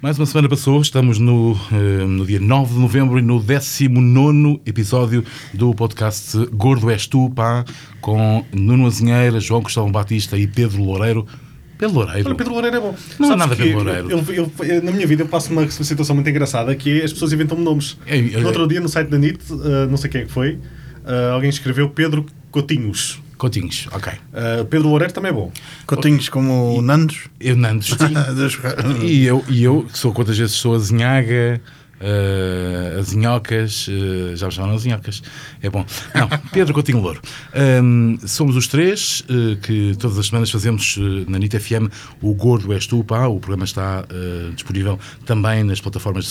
Mais uma semana passou, estamos no, eh, no dia 9 de novembro e no 19 episódio do podcast Gordo És Tu, pá, com Nuno Azinheira, João Cristóvão Batista e Pedro Loureiro. Pedro Loureiro. Olha, Pedro Loureiro é bom. Não há Sabes nada que Pedro Loureiro. eu- eu- eu- na minha vida eu passo uma situação muito engraçada que é as pessoas inventam-me nomes. É, é, outro dia no site da NIT, uh, não sei quem é que foi, uh, alguém escreveu Pedro Cotinhos. Coutinhos, ok. Uh, Pedro Loureiro também é bom. Cotinhos como o Nandos. Eu, Nandos. E eu, e eu, que sou quantas vezes sou azinhaga, uh, azinhocas, uh, já me chamaram azinhocas, é bom. Não, Pedro Coutinho Louro. Um, somos os três uh, que todas as semanas fazemos uh, na NIT FM o Gordo És Tu, pá, o programa está uh, disponível também nas plataformas de